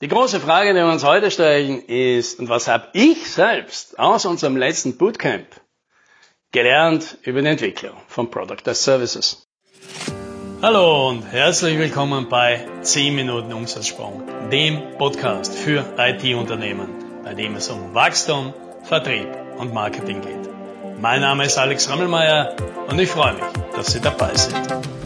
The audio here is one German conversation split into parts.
Die große Frage, die wir uns heute stellen, ist, und was habe ich selbst aus unserem letzten Bootcamp gelernt über die Entwicklung von Product as Services? Hallo und herzlich willkommen bei 10 Minuten Umsatzsprung, dem Podcast für IT-Unternehmen, bei dem es um Wachstum, Vertrieb und Marketing geht. Mein Name ist Alex Rammelmeier und ich freue mich, dass Sie dabei sind.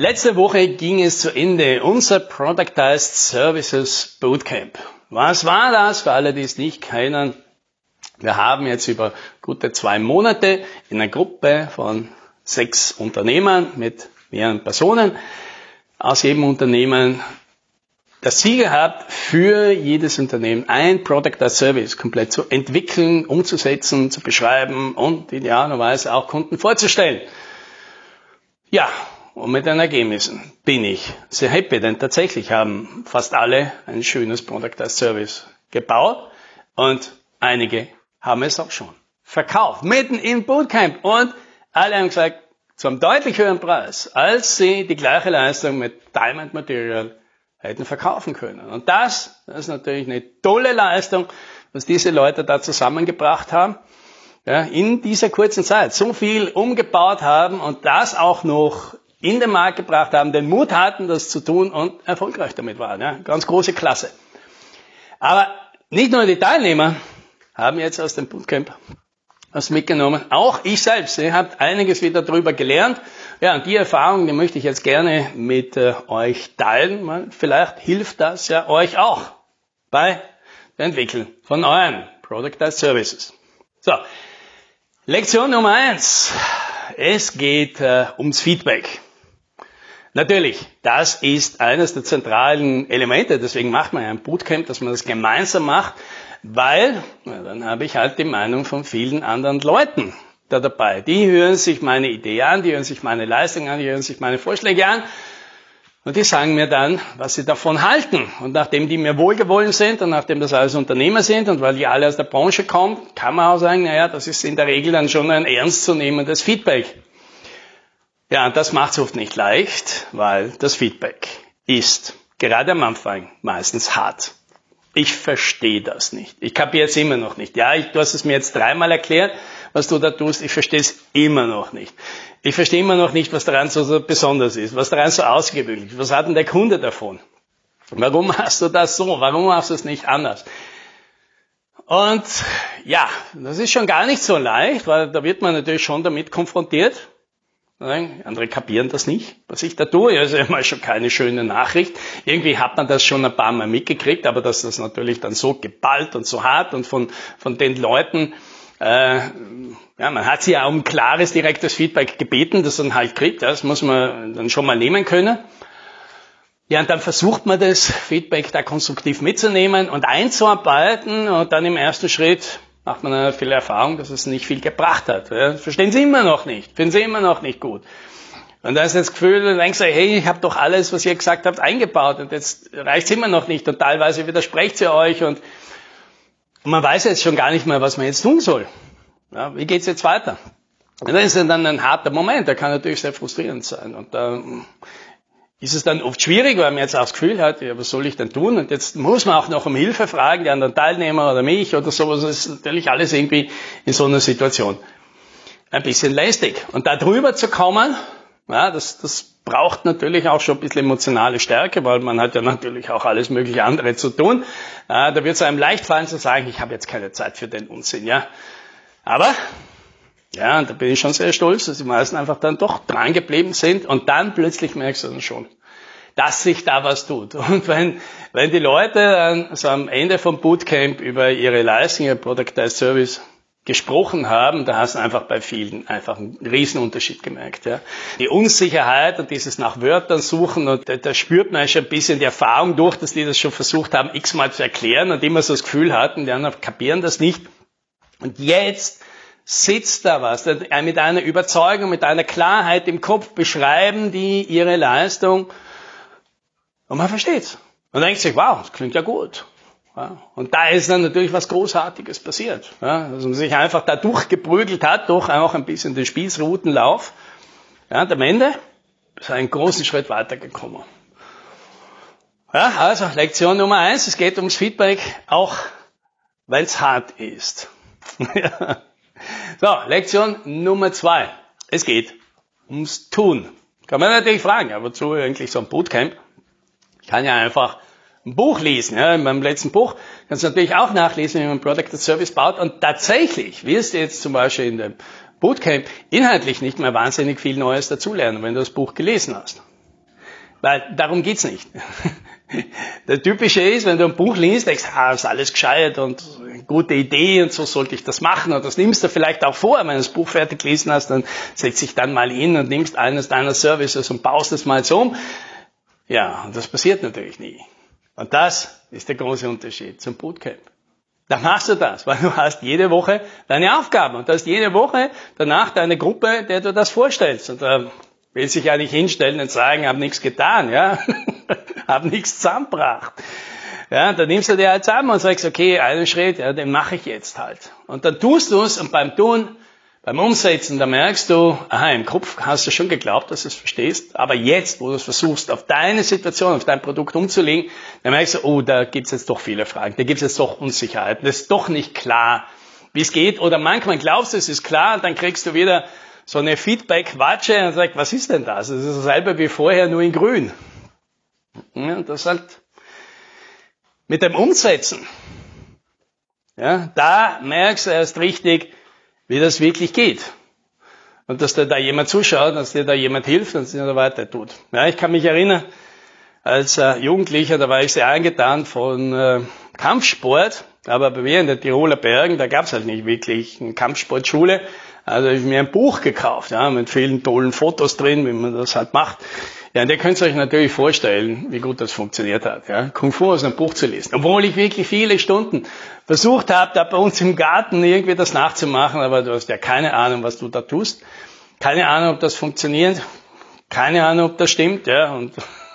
Letzte Woche ging es zu Ende unser Productized Services Bootcamp. Was war das für alle, die es nicht kennen? Wir haben jetzt über gute zwei Monate in einer Gruppe von sechs Unternehmern mit mehreren Personen aus jedem Unternehmen das Ziel gehabt, für jedes Unternehmen ein Product as Service komplett zu entwickeln, umzusetzen, zu beschreiben und idealerweise auch Kunden vorzustellen. Ja, und mit den Ergebnissen bin ich sehr happy, denn tatsächlich haben fast alle ein schönes Product as Service gebaut und einige haben es auch schon verkauft, mitten im Bootcamp und alle haben gesagt, zu einem deutlich höheren Preis, als sie die gleiche Leistung mit Diamond Material hätten verkaufen können. Und das, das ist natürlich eine tolle Leistung, was diese Leute da zusammengebracht haben. Ja, in dieser kurzen Zeit so viel umgebaut haben und das auch noch in den Markt gebracht haben, den Mut hatten, das zu tun und erfolgreich damit waren. Ja, ganz große Klasse. Aber nicht nur die Teilnehmer haben jetzt aus dem Bootcamp was mitgenommen. Auch ich selbst, ihr habt einiges wieder darüber gelernt. Ja, und die Erfahrung, die möchte ich jetzt gerne mit äh, euch teilen. Vielleicht hilft das ja euch auch bei dem Entwickeln von euren Product Services. So, Lektion Nummer eins. Es geht äh, ums Feedback. Natürlich, das ist eines der zentralen Elemente, deswegen macht man ja ein Bootcamp, dass man das gemeinsam macht, weil na, dann habe ich halt die Meinung von vielen anderen Leuten da dabei. Die hören sich meine Idee an, die hören sich meine Leistung an, die hören sich meine Vorschläge an und die sagen mir dann, was sie davon halten. Und nachdem die mir wohlgewollen sind und nachdem das alles Unternehmer sind und weil die alle aus der Branche kommen, kann man auch sagen, naja, das ist in der Regel dann schon ein ernstzunehmendes Feedback. Ja, und das macht es oft nicht leicht, weil das Feedback ist gerade am Anfang meistens hart. Ich verstehe das nicht. Ich kapiere es immer noch nicht. Ja, ich, du hast es mir jetzt dreimal erklärt, was du da tust. Ich verstehe es immer noch nicht. Ich verstehe immer noch nicht, was daran so, so besonders ist, was daran so ausgewöhnlich ist. Was hat denn der Kunde davon? Warum machst du das so? Warum machst du es nicht anders? Und ja, das ist schon gar nicht so leicht, weil da wird man natürlich schon damit konfrontiert. Andere kapieren das nicht, was ich da tue. Also immer schon keine schöne Nachricht. Irgendwie hat man das schon ein paar Mal mitgekriegt, aber dass das natürlich dann so geballt und so hart und von, von den Leuten, äh, ja, man hat sie ja um klares, direktes Feedback gebeten, das dann halt kriegt. Das muss man dann schon mal nehmen können. Ja, und dann versucht man das Feedback da konstruktiv mitzunehmen und einzuarbeiten und dann im ersten Schritt macht man eine viele Erfahrung, dass es nicht viel gebracht hat. Verstehen Sie immer noch nicht, finden Sie immer noch nicht gut. Und da ist das Gefühl, du denkst, hey, ich habe doch alles, was ihr gesagt habt, eingebaut und jetzt reicht es immer noch nicht und teilweise widersprecht sie euch und, und man weiß jetzt schon gar nicht mehr, was man jetzt tun soll. Ja, wie geht's jetzt weiter? Und das ist dann ein harter Moment, der kann natürlich sehr frustrierend sein. Und da ist es dann oft schwierig, weil man jetzt auch das Gefühl hat, ja, was soll ich denn tun? Und jetzt muss man auch noch um Hilfe fragen, die anderen Teilnehmer oder mich oder sowas. Das ist natürlich alles irgendwie in so einer Situation ein bisschen lästig. Und da drüber zu kommen, ja, das, das braucht natürlich auch schon ein bisschen emotionale Stärke, weil man hat ja natürlich auch alles mögliche andere zu tun. Ja, da wird es einem leicht fallen zu sagen, ich habe jetzt keine Zeit für den Unsinn. Ja, aber ja, und da bin ich schon sehr stolz, dass die meisten einfach dann doch dran geblieben sind und dann plötzlich merkst du dann schon, dass sich da was tut. Und wenn, wenn die Leute dann so am Ende vom Bootcamp über ihre Leistung, ihr Productized Service gesprochen haben, da hast du einfach bei vielen einfach einen Riesenunterschied gemerkt. Ja. Die Unsicherheit und dieses nach Wörtern suchen und da, da spürt man schon ein bisschen die Erfahrung durch, dass die das schon versucht haben, x-mal zu erklären und immer so das Gefühl hatten, die anderen kapieren das nicht. Und jetzt sitzt da was, mit einer Überzeugung, mit einer Klarheit im Kopf beschreiben die ihre Leistung und man versteht's. Man denkt sich, wow, das klingt ja gut. Und da ist dann natürlich was Großartiges passiert. Dass man sich einfach da durchgeprügelt hat, durch auch ein bisschen den Spießrutenlauf. Ja, und am Ende ist einen großen Schritt weitergekommen. Ja, also Lektion Nummer eins, es geht ums Feedback, auch wenn es hart ist. so, Lektion Nummer zwei, es geht ums Tun. Kann man natürlich fragen, ja, wozu eigentlich so ein Bootcamp? Ich kann ja einfach ein Buch lesen. Ja, in meinem letzten Buch kannst du natürlich auch nachlesen, wie man Product and Service baut. Und tatsächlich wirst du jetzt zum Beispiel in dem Bootcamp inhaltlich nicht mehr wahnsinnig viel Neues dazulernen, wenn du das Buch gelesen hast. Weil darum geht's nicht. Der typische ist, wenn du ein Buch liest, denkst, ah, ist alles gescheit und gute Idee und so sollte ich das machen und das nimmst du vielleicht auch vor, wenn du das Buch fertig gelesen hast, dann setzt dich dann mal hin und nimmst eines deiner Services und baust es mal so um. Ja, und das passiert natürlich nie. Und das ist der große Unterschied zum Bootcamp. Da machst du das, weil du hast jede Woche deine Aufgaben und du hast jede Woche danach deine Gruppe, der du das vorstellst. Und da will sich ja hinstellen und sagen, hab nichts getan, ja. hab nichts zusammengebracht. Ja, dann nimmst du dir halt zusammen und sagst, okay, einen Schritt, ja, den mache ich jetzt halt. Und dann tust du es und beim Tun, beim Umsetzen, da merkst du, aha, im Kopf hast du schon geglaubt, dass du es verstehst, aber jetzt, wo du es versuchst, auf deine Situation, auf dein Produkt umzulegen, dann merkst du, oh, da gibt's jetzt doch viele Fragen, da gibt's jetzt doch Unsicherheiten, das ist doch nicht klar, wie es geht. Oder manchmal glaubst du, es ist klar, und dann kriegst du wieder so eine Feedback-Watsche und sagst, was ist denn das? Das ist dasselbe wie vorher, nur in grün. Ja, das halt mit dem Umsetzen. Ja, da merkst du erst richtig, wie das wirklich geht. Und dass dir da jemand zuschaut, dass dir da jemand hilft und dir da weiter tut. Ja, ich kann mich erinnern, als äh, Jugendlicher, da war ich sehr angetan von äh, Kampfsport, aber bei mir in den Tiroler Bergen, da gab es halt nicht wirklich eine Kampfsportschule. Also ich mir ein Buch gekauft, ja, mit vielen tollen Fotos drin, wie man das halt macht. Ja, und ihr könnt euch natürlich vorstellen, wie gut das funktioniert hat, ja, Kung Fu aus einem Buch zu lesen. Obwohl ich wirklich viele Stunden versucht habe, da bei uns im Garten irgendwie das nachzumachen, aber du hast ja keine Ahnung, was du da tust. Keine Ahnung, ob das funktioniert. Keine Ahnung, ob das stimmt, ja, und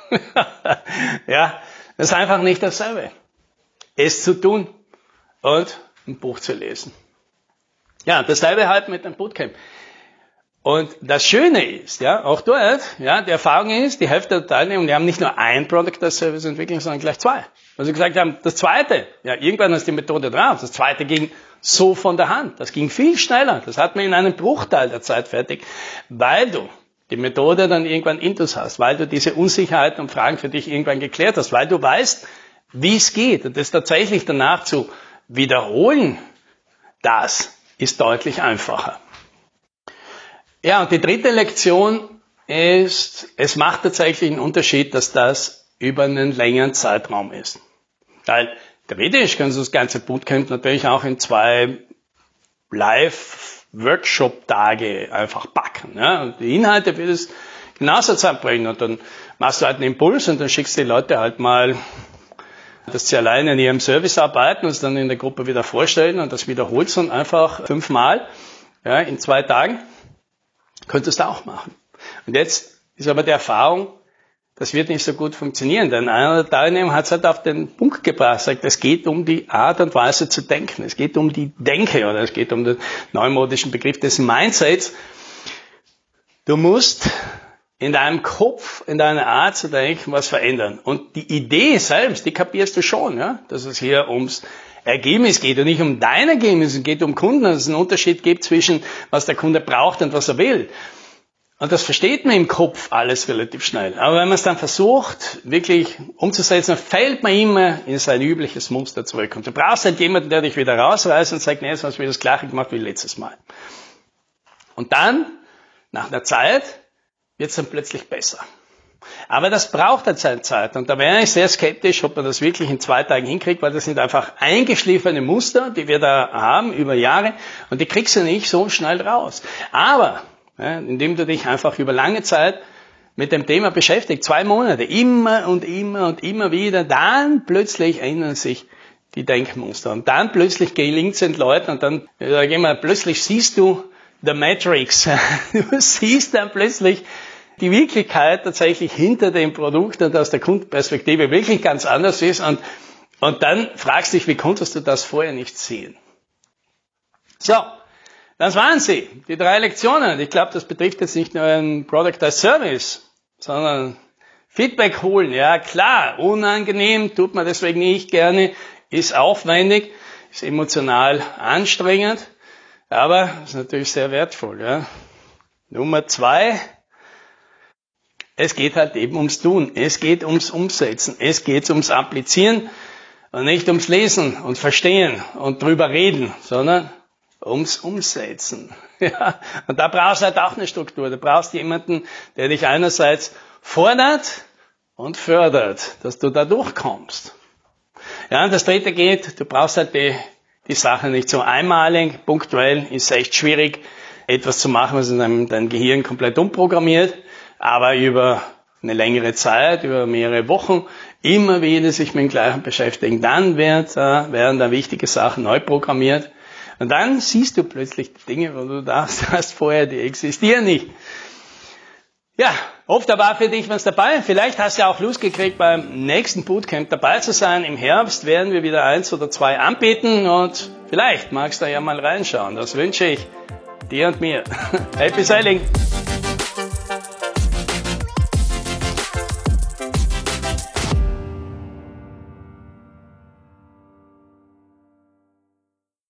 ja, das ist einfach nicht dasselbe. Es zu tun und ein Buch zu lesen. Ja, dasselbe halt mit dem Bootcamp. Und das Schöne ist, ja, auch dort, ja, die Erfahrung ist, die Hälfte der Teilnehmer, die haben nicht nur ein Product as Service entwickelt, sondern gleich zwei. Weil sie gesagt haben, das zweite, ja, irgendwann ist die Methode drauf, das zweite ging so von der Hand. Das ging viel schneller. Das hat man in einem Bruchteil der Zeit fertig, weil du die Methode dann irgendwann intus hast, weil du diese Unsicherheiten und Fragen für dich irgendwann geklärt hast, weil du weißt, wie es geht. Und das tatsächlich danach zu wiederholen, das ist deutlich einfacher. Ja, und die dritte Lektion ist, es macht tatsächlich einen Unterschied, dass das über einen längeren Zeitraum ist. Weil theoretisch kannst du das ganze Bootcamp natürlich auch in zwei Live-Workshop-Tage einfach packen. Ja? Und die Inhalte wird es genauso zusammenbringen. Und dann machst du halt einen Impuls und dann schickst du die Leute halt mal, dass sie alleine in ihrem Service arbeiten und es dann in der Gruppe wieder vorstellen und das wiederholst und einfach fünfmal ja, in zwei Tagen. Könntest du auch machen. Und jetzt ist aber die Erfahrung, das wird nicht so gut funktionieren, denn einer der Teilnehmer hat es halt auf den Punkt gebracht, sagt, es geht um die Art und Weise zu denken, es geht um die Denke oder es geht um den neumodischen Begriff des Mindsets. Du musst in deinem Kopf, in deiner Art zu denken, was verändern. Und die Idee selbst, die kapierst du schon, ja, dass es hier ums Ergebnis geht und nicht um dein Ergebnis, es geht um Kunden, dass es einen Unterschied gibt zwischen, was der Kunde braucht und was er will. Und das versteht man im Kopf alles relativ schnell. Aber wenn man es dann versucht, wirklich umzusetzen, fällt man immer in sein übliches Muster zurück. Und du brauchst halt jemanden, der dich wieder rausreißt und sagt, nee, jetzt hast du wieder das Gleiche gemacht wie letztes Mal. Und dann, nach einer Zeit, wird es dann plötzlich besser. Aber das braucht halt seine Zeit. Und da wäre ich sehr skeptisch, ob man das wirklich in zwei Tagen hinkriegt, weil das sind einfach eingeschliffene Muster, die wir da haben über Jahre. Und die kriegst du nicht so schnell raus. Aber, ja, indem du dich einfach über lange Zeit mit dem Thema beschäftigt, zwei Monate, immer und immer und immer wieder, dann plötzlich ändern sich die Denkmuster. Und dann plötzlich gelingt es den Leuten und dann, sag ich mal, plötzlich siehst du The Matrix. Du siehst dann plötzlich, die Wirklichkeit tatsächlich hinter dem Produkt und aus der Kundenperspektive wirklich ganz anders ist und, und dann fragst du dich, wie konntest du das vorher nicht sehen? So, Das waren sie, die drei Lektionen. Ich glaube, das betrifft jetzt nicht nur ein Product as Service, sondern Feedback holen. Ja, klar, unangenehm, tut man deswegen nicht gerne, ist aufwendig, ist emotional anstrengend, aber ist natürlich sehr wertvoll. Ja. Nummer zwei, es geht halt eben ums Tun, es geht ums Umsetzen, es geht ums Applizieren und nicht ums Lesen und Verstehen und drüber reden, sondern ums Umsetzen. Ja, und da brauchst du halt auch eine Struktur. Du brauchst jemanden, der dich einerseits fordert und fördert, dass du da durchkommst. Ja, und das dritte geht, du brauchst halt die, die Sache nicht so einmalig, punktuell, ist echt schwierig, etwas zu machen, was in deinem, dein Gehirn komplett umprogrammiert, aber über eine längere Zeit, über mehrere Wochen, immer wieder sich mit dem Gleichen beschäftigen, dann wird, äh, werden da wichtige Sachen neu programmiert und dann siehst du plötzlich Dinge, wo du dachtest, hast vorher, die existieren nicht. Ja, oft war für dich was dabei. Vielleicht hast du ja auch Lust gekriegt, beim nächsten Bootcamp dabei zu sein. Im Herbst werden wir wieder eins oder zwei anbieten und vielleicht magst du ja mal reinschauen. Das wünsche ich dir und mir. Happy Sailing!